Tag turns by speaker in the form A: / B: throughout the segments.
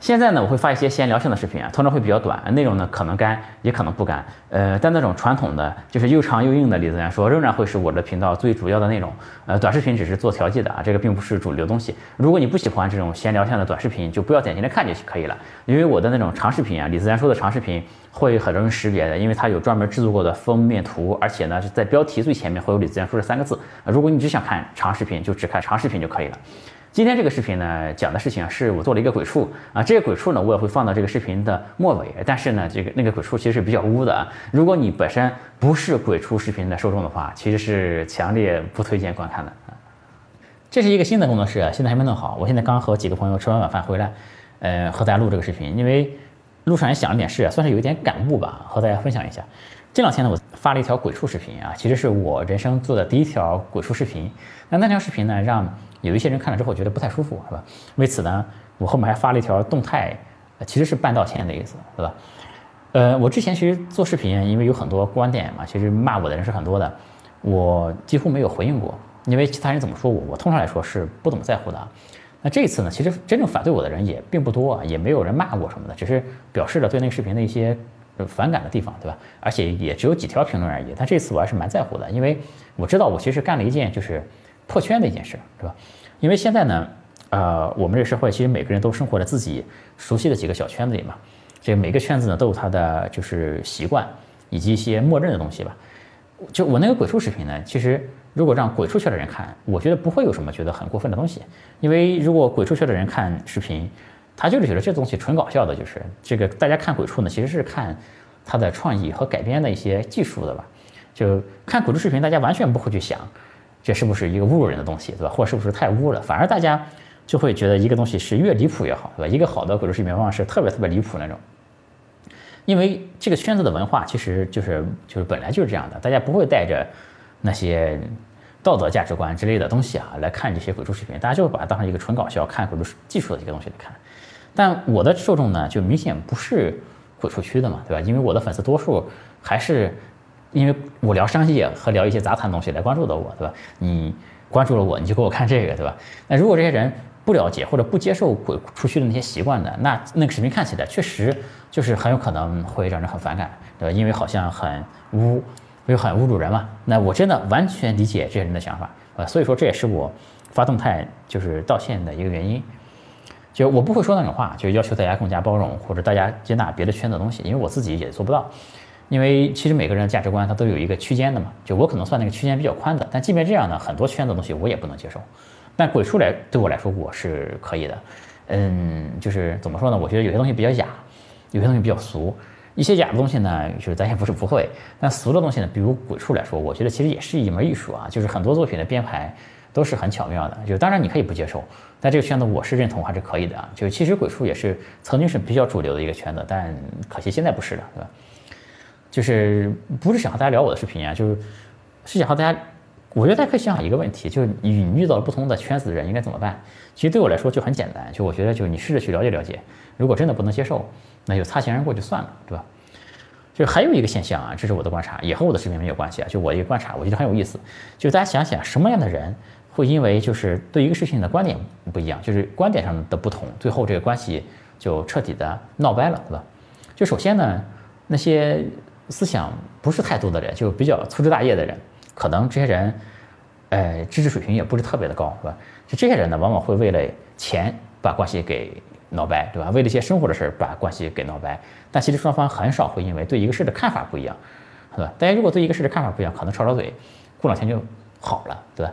A: 现在呢，我会发一些闲聊性的视频啊，通常会比较短，内容呢可能干也可能不干。呃，但那种传统的就是又长又硬的李自然说，仍然会是我的频道最主要的内容。呃，短视频只是做调剂的啊，这个并不是主流东西。如果你不喜欢这种闲聊性的短视频，就不要点进来看就可以了。因为我的那种长视频啊，李自然说的长视频会很容易识别的，因为它有专门制作过的封面图，而且呢是在标题最前面会有李自然说这三个字。如果你只想看长视频，就只看长视频就可以了。今天这个视频呢，讲的事情啊，是我做了一个鬼畜啊，这个鬼畜呢，我也会放到这个视频的末尾。但是呢，这个那个鬼畜其实是比较污的啊。如果你本身不是鬼畜视频的受众的话，其实是强烈不推荐观看的啊。这是一个新的工作室，现在还没弄好。我现在刚和几个朋友吃完晚饭回来，呃，和大家录这个视频，因为路上也想了点事，算是有一点感悟吧，和大家分享一下。这两天呢，我发了一条鬼畜视频啊，其实是我人生做的第一条鬼畜视频。那那条视频呢，让有一些人看了之后觉得不太舒服，是吧？为此呢，我后面还发了一条动态，其实是半道歉的意思，对吧？呃，我之前其实做视频，因为有很多观点嘛，其实骂我的人是很多的，我几乎没有回应过，因为其他人怎么说我，我通常来说是不怎么在乎的。那这一次呢，其实真正反对我的人也并不多啊，也没有人骂我什么的，只是表示了对那个视频的一些反感的地方，对吧？而且也只有几条评论而已。但这次我还是蛮在乎的，因为我知道我其实干了一件就是。破圈的一件事，是吧？因为现在呢，呃，我们这个社会其实每个人都生活在自己熟悉的几个小圈子里嘛。这个每个圈子呢都有它的就是习惯以及一些默认的东西吧。就我那个鬼畜视频呢，其实如果让鬼畜圈的人看，我觉得不会有什么觉得很过分的东西。因为如果鬼畜圈的人看视频，他就是觉得这东西纯搞笑的，就是这个大家看鬼畜呢，其实是看他的创意和改编的一些技术的吧。就看鬼畜视频，大家完全不会去想。这是不是一个侮辱人的东西，对吧？或者是不是太污了？反而大家就会觉得一个东西是越离谱越好，对吧？一个好的鬼畜视频往往是特别特别离谱那种，因为这个圈子的文化其实就是就是本来就是这样的，大家不会带着那些道德价值观之类的东西啊来看这些鬼畜视频，大家就会把它当成一个纯搞笑、看鬼畜技术的一个东西来看。但我的受众呢，就明显不是鬼畜区的嘛，对吧？因为我的粉丝多数还是。因为我聊商业和聊一些杂谈东西来关注的我，对吧？你关注了我，你就给我看这个，对吧？那如果这些人不了解或者不接受鬼畜区的那些习惯的，那那个视频看起来确实就是很有可能会让人很反感，对吧？因为好像很污，又很侮辱人嘛。那我真的完全理解这些人的想法，呃，所以说这也是我发动态就是道歉的一个原因。就我不会说那种话，就要求大家更加包容或者大家接纳别的圈子东西，因为我自己也做不到。因为其实每个人的价值观它都有一个区间的嘛，就我可能算那个区间比较宽的，但即便这样呢，很多圈子东西我也不能接受。但鬼畜来对我来说我是可以的，嗯，就是怎么说呢？我觉得有些东西比较雅，有些东西比较俗。一些雅的东西呢，就是咱也不是不会，但俗的东西呢，比如鬼畜来说，我觉得其实也是一门艺术啊。就是很多作品的编排都是很巧妙的。就当然你可以不接受，但这个圈子我是认同还是可以的啊。就其实鬼畜也是曾经是比较主流的一个圈子，但可惜现在不是了，对吧？就是不是想和大家聊我的视频啊，就是是想和大家，我觉得大家可以想想一个问题，就是你遇到不同的圈子的人应该怎么办？其实对我来说就很简单，就我觉得就你试着去了解了解，如果真的不能接受，那就擦肩而过就算了，对吧？就还有一个现象啊，这是我的观察，也和我的视频没有关系啊，就我一个观察，我觉得很有意思，就大家想想什么样的人会因为就是对一个事情的观点不一样，就是观点上的不同，最后这个关系就彻底的闹掰了，对吧？就首先呢，那些。思想不是太多的人，就比较粗枝大叶的人，可能这些人，呃，知识水平也不是特别的高，是吧？就这些人呢，往往会为了钱把关系给闹掰，对吧？为了一些生活的事儿把关系给闹掰。但其实双方很少会因为对一个事的看法不一样，是吧？大家如果对一个事的看法不一样，可能吵吵嘴，过两天就好了，对吧？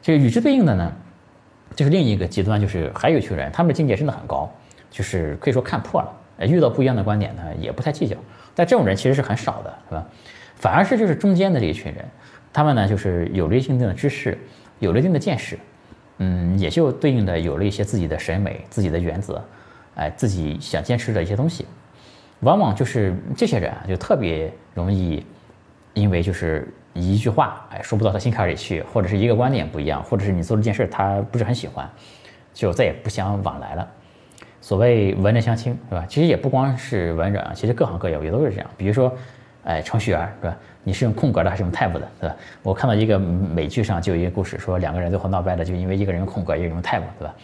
A: 这个与之对应的呢，就是另一个极端，就是还有一群人，他们的境界真的很高，就是可以说看破了，遇到不一样的观点呢，也不太计较。但这种人其实是很少的，是吧？反而是就是中间的这一群人，他们呢就是有了一定的知识，有了一定的见识，嗯，也就对应的有了一些自己的审美、自己的原则，哎，自己想坚持的一些东西。往往就是这些人啊，就特别容易，因为就是一句话，哎，说不到他心坎里去，或者是一个观点不一样，或者是你做了件事他不是很喜欢，就再也不相往来了。所谓文人相轻，是吧？其实也不光是文人啊，其实各行各业也都是这样。比如说，哎，程序员，是吧？你是用空格的还是用 type 的，对吧？我看到一个美剧上就有一个故事，说两个人最后闹掰了，就因为一个人用空格，一个人用 type，对吧？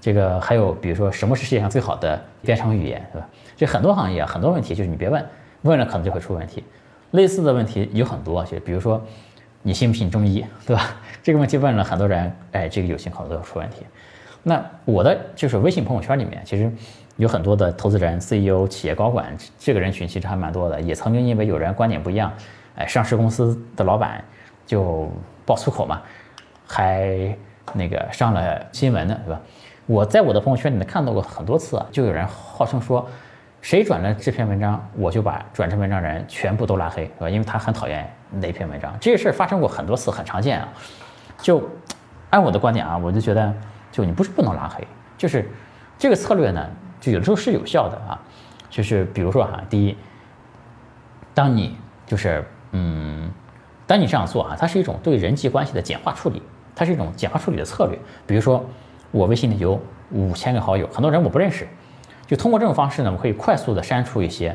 A: 这个还有比如说什么是世界上最好的编程语言，对吧？这很多行业很多问题就是你别问，问了可能就会出问题。类似的问题有很多，就比如说你信不信中医，对吧？这个问题问了很多人，哎，这个有些可能都要出问题。那我的就是微信朋友圈里面，其实有很多的投资人、CEO、企业高管，这个人群其实还蛮多的。也曾经因为有人观点不一样，哎，上市公司的老板就爆粗口嘛，还那个上了新闻呢，对吧？我在我的朋友圈里面看到过很多次啊，就有人号称说，谁转了这篇文章，我就把转这篇文章人全部都拉黑，是吧？因为他很讨厌那篇文章。这个事儿发生过很多次，很常见啊。就按我的观点啊，我就觉得。就你不是不能拉黑，就是这个策略呢，就有的时候是有效的啊。就是比如说哈，第一，当你就是嗯，当你这样做啊，它是一种对人际关系的简化处理，它是一种简化处理的策略。比如说我微信里有五千个好友，很多人我不认识，就通过这种方式呢，我可以快速的删除一些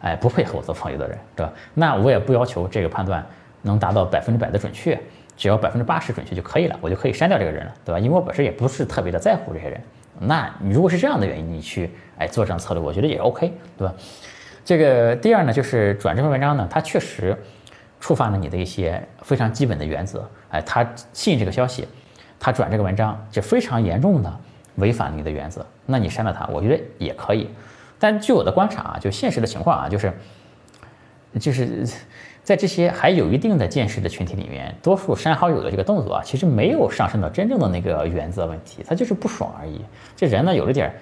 A: 哎不配合我做朋友的人，对吧？那我也不要求这个判断能达到百分之百的准确。只要百分之八十准确就可以了，我就可以删掉这个人了，对吧？因为我本身也不是特别的在乎这些人。那你如果是这样的原因，你去哎做这样策略，我觉得也 OK，对吧？这个第二呢，就是转这篇文章呢，它确实触犯了你的一些非常基本的原则。哎，他信这个消息，他转这个文章就非常严重的违反你的原则。那你删了他，我觉得也可以。但据我的观察啊，就现实的情况啊，就是就是。在这些还有一定的见识的群体里面，多数删好友的这个动作啊，其实没有上升到真正的那个原则问题，他就是不爽而已。这人呢，有了点，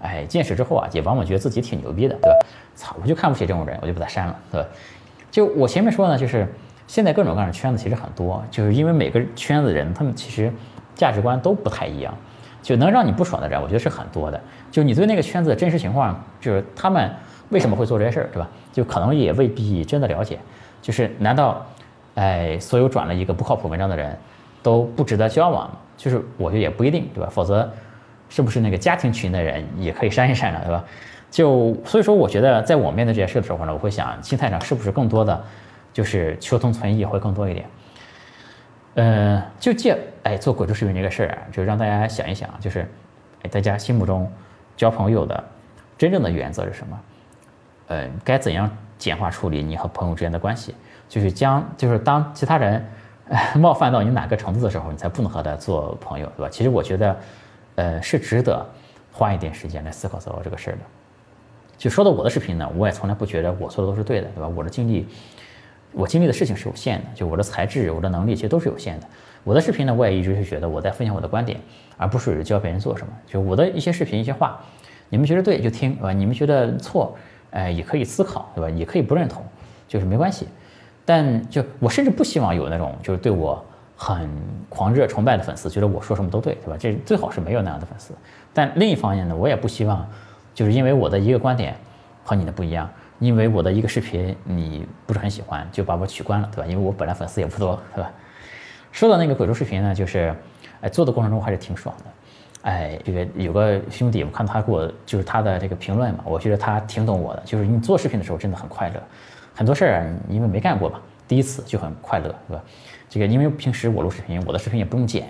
A: 哎，见识之后啊，也往往觉得自己挺牛逼的，对吧？操，我就看不起这种人，我就把他删了，对吧？就我前面说呢，就是现在各种各样的圈子其实很多，就是因为每个圈子人，他们其实价值观都不太一样，就能让你不爽的人，我觉得是很多的。就你对那个圈子的真实情况，就是他们为什么会做这些事儿，对吧？就可能也未必真的了解。就是难道，哎，所有转了一个不靠谱文章的人，都不值得交往？就是我觉得也不一定，对吧？否则，是不是那个家庭群的人也可以删一删了，对吧？就所以说，我觉得在我面对这件事的时候呢，我会想心态上是不是更多的，就是求同存异会更多一点。嗯，就借哎做鬼畜视频这个事儿啊，就让大家想一想，就是哎大家心目中交朋友的真正的原则是什么？嗯，该怎样？简化处理你和朋友之间的关系，就是将就是当其他人冒犯到你哪个程度的时候，你才不能和他做朋友，对吧？其实我觉得，呃，是值得花一点时间来思考思考这个事儿的。就说到我的视频呢，我也从来不觉得我做的都是对的，对吧？我的经历，我经历的事情是有限的，就我的才智、我的能力其实都是有限的。我的视频呢，我也一直是觉得我在分享我的观点，而不是教别人做什么。就我的一些视频、一些话，你们觉得对就听，对吧？你们觉得错。哎，也可以思考，对吧？也可以不认同，就是没关系。但就我甚至不希望有那种就是对我很狂热崇拜的粉丝，觉得我说什么都对，对吧？这最好是没有那样的粉丝。但另一方面呢，我也不希望就是因为我的一个观点和你的不一样，因为我的一个视频你不是很喜欢，就把我取关了，对吧？因为我本来粉丝也不多，对吧？说到那个鬼畜视频呢，就是哎做的过程中还是挺爽的。哎，这个有个兄弟，我看他给我就是他的这个评论嘛，我觉得他挺懂我的。就是你做视频的时候真的很快乐，很多事儿因为没干过嘛，第一次就很快乐，是吧？这个因为平时我录视频，我的视频也不用剪，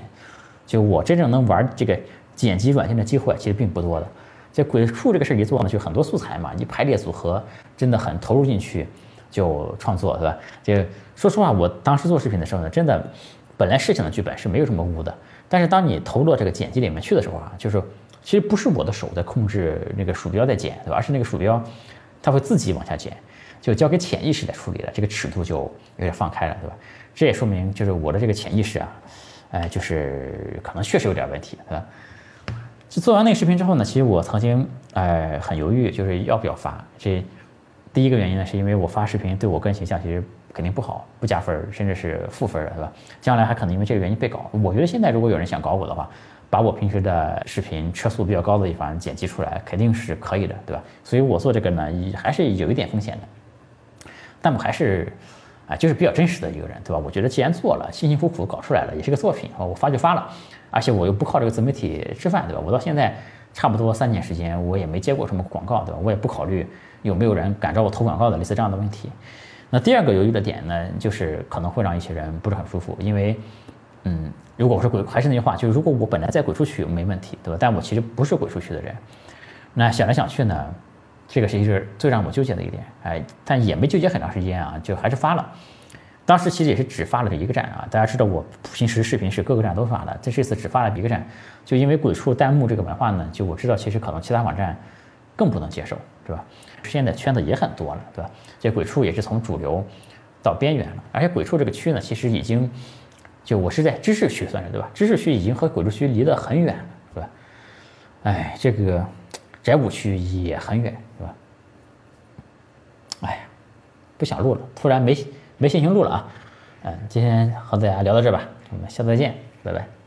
A: 就我真正能玩这个剪辑软件的机会其实并不多的。这鬼畜这个事儿一做呢，就很多素材嘛，一排列组合，真的很投入进去就创作，是吧？这说实话，我当时做视频的时候呢，真的本来事情的剧本是没有什么污的。但是当你投入到这个剪辑里面去的时候啊，就是其实不是我的手在控制那个鼠标在剪，对吧？而是那个鼠标它会自己往下剪，就交给潜意识来处理了，这个尺度就有点放开了，对吧？这也说明就是我的这个潜意识啊，哎，就是可能确实有点问题，对吧？就做完那个视频之后呢，其实我曾经哎很犹豫，就是要不要发。这第一个原因呢，是因为我发视频对我个人形象其实。肯定不好，不加分，甚至是负分，对吧？将来还可能因为这个原因被搞。我觉得现在如果有人想搞我的话，把我平时的视频车速比较高的地方剪辑出来，肯定是可以的，对吧？所以我做这个呢，还是有一点风险的。但我还是啊，就是比较真实的一个人，对吧？我觉得既然做了，辛辛苦苦搞出来了，也是个作品啊，我发就发了。而且我又不靠这个自媒体吃饭，对吧？我到现在差不多三年时间，我也没接过什么广告，对吧？我也不考虑有没有人敢找我投广告的类似这样的问题。那第二个犹豫的点呢，就是可能会让一些人不是很舒服，因为嗯，如果我是鬼，还是那句话，就是如果我本来在鬼畜区没问题，对吧？但我其实不是鬼畜区的人，那想来想去呢，这个是一是最让我纠结的一点，哎，但也没纠结很长时间啊，就还是发了。当时其实也是只发了这一个站啊，大家知道我平时视频是各个站都发的，这这次只发了一个站，就因为鬼畜弹幕这个文化呢，就我知道其实可能其他网站更不能接受，对吧？现在圈子也很多了，对吧？这鬼畜也是从主流到边缘了，而且鬼畜这个区呢，其实已经就我是在知识区算是对吧？知识区已经和鬼畜区离得很远了，是吧？哎，这个宅舞区也很远，是吧？哎呀，不想录了，突然没。没心情录了啊，嗯，今天和大家聊到这吧，我们下次再见，拜拜。